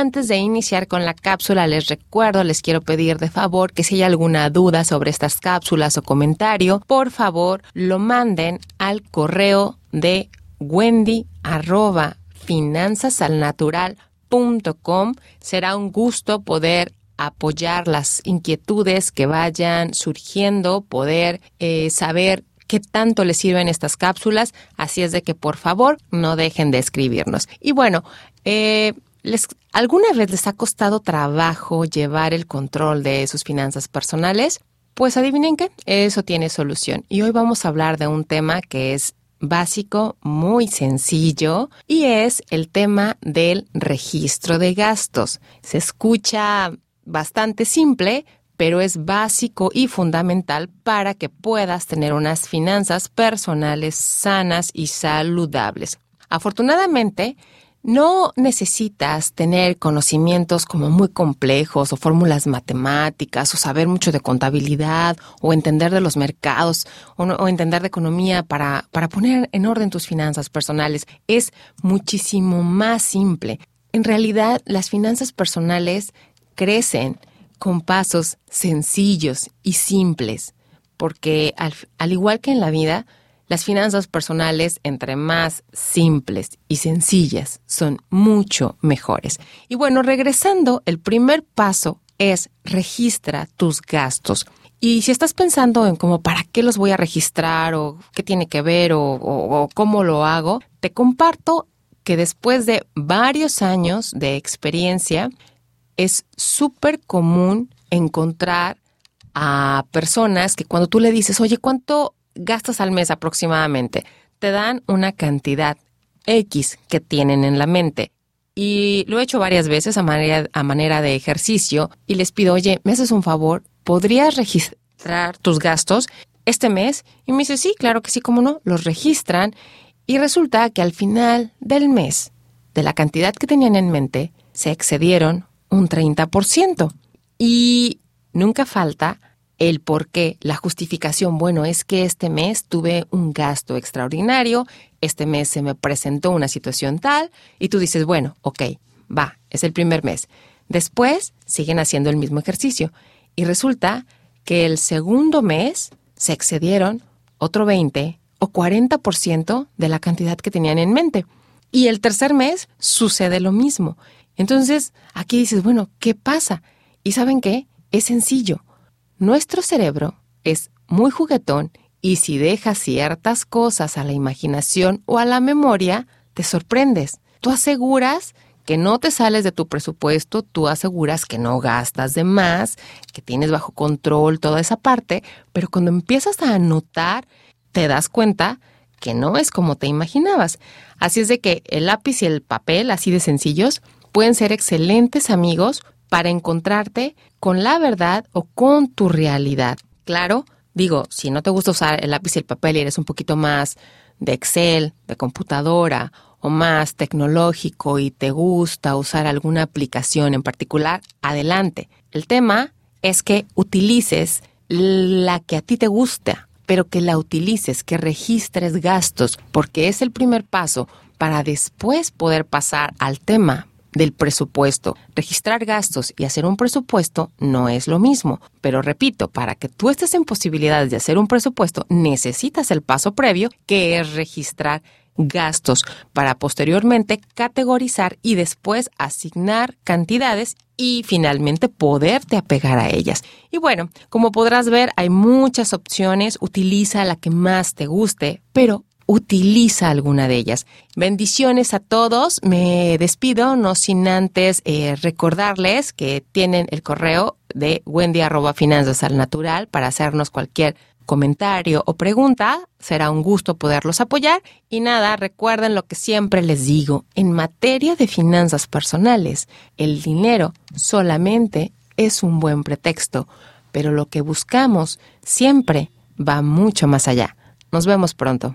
Antes de iniciar con la cápsula, les recuerdo, les quiero pedir de favor que si hay alguna duda sobre estas cápsulas o comentario, por favor lo manden al correo de wendy finanzasalnatural.com. Será un gusto poder apoyar las inquietudes que vayan surgiendo, poder eh, saber qué tanto les sirven estas cápsulas. Así es de que por favor no dejen de escribirnos. Y bueno, eh, les, ¿alguna vez les ha costado trabajo llevar el control de sus finanzas personales? Pues adivinen qué, eso tiene solución. Y hoy vamos a hablar de un tema que es básico, muy sencillo, y es el tema del registro de gastos. Se escucha bastante simple, pero es básico y fundamental para que puedas tener unas finanzas personales sanas y saludables. Afortunadamente, no necesitas tener conocimientos como muy complejos o fórmulas matemáticas o saber mucho de contabilidad o entender de los mercados o, entender de economía para, para poner en orden tus finanzas personales. Es muchísimo más simple. En realidad, las finanzas personales crecen con pasos sencillos y simples, porque al igual que en la vida, las finanzas personales, entre más simples y sencillas, son mucho mejores. Y bueno, regresando, el primer paso es registra tus gastos. Y si estás pensando en cómo para qué los voy a registrar o qué tiene que ver o, o cómo lo hago, te comparto que después de varios años de experiencia, es súper común encontrar a personas que cuando tú le dices, oye, ¿cuánto gastas al mes aproximadamente, te dan una cantidad X que tienen en la mente. Y lo he hecho varias veces a manera, a manera de ejercicio y les pido, oye, ¿me haces un favor? ¿Podrías registrar tus gastos este mes? Y me dice, sí, claro que sí, cómo no, los registran y resulta que al final del mes, de la cantidad que tenían en mente, se excedieron un 30%. Y nunca falta el por qué, la justificación, bueno, es que este mes tuve un gasto extraordinario, este mes se me presentó una situación tal, y tú dices, bueno, ok, va, es el primer mes. Después siguen haciendo el mismo ejercicio y resulta que el segundo mes se excedieron otro 20 o 40% de la cantidad que tenían en mente. Y el tercer mes sucede lo mismo. Entonces, aquí dices, bueno, ¿qué pasa? ¿Y saben qué? Es sencillo nuestro cerebro es muy juguetón y si dejas ciertas cosas a la imaginación o a la memoria, te sorprendes. Tú aseguras que no te sales de tu presupuesto, tú aseguras que no gastas de más, que tienes bajo control toda esa parte, pero cuando empiezas a anotar, te das cuenta que no es como te imaginabas. Así es de que el lápiz y el papel, así de sencillos, pueden ser excelentes amigos para encontrarte con la verdad o con tu realidad. Claro, digo, si no te gusta usar el lápiz y el papel y eres un poquito más de Excel, de computadora o más tecnológico y te gusta usar alguna aplicación en particular, adelante. El tema es que utilices la que a ti te gusta, pero que la utilices, que registres gastos, porque es el primer paso para después poder pasar al tema del presupuesto. Registrar gastos y hacer un presupuesto no es lo mismo, pero repito, para que tú estés en posibilidades de hacer un presupuesto, necesitas el paso previo, que es registrar gastos para posteriormente categorizar y después asignar cantidades y finalmente poderte apegar a ellas. Y bueno, como podrás ver, hay muchas opciones, utiliza la que más te guste, pero utiliza alguna de ellas. Bendiciones a todos. Me despido, no sin antes eh, recordarles que tienen el correo de wendy arroba finanzas al natural para hacernos cualquier comentario o pregunta. Será un gusto poderlos apoyar. Y nada, recuerden lo que siempre les digo. En materia de finanzas personales, el dinero solamente es un buen pretexto, pero lo que buscamos siempre va mucho más allá. Nos vemos pronto.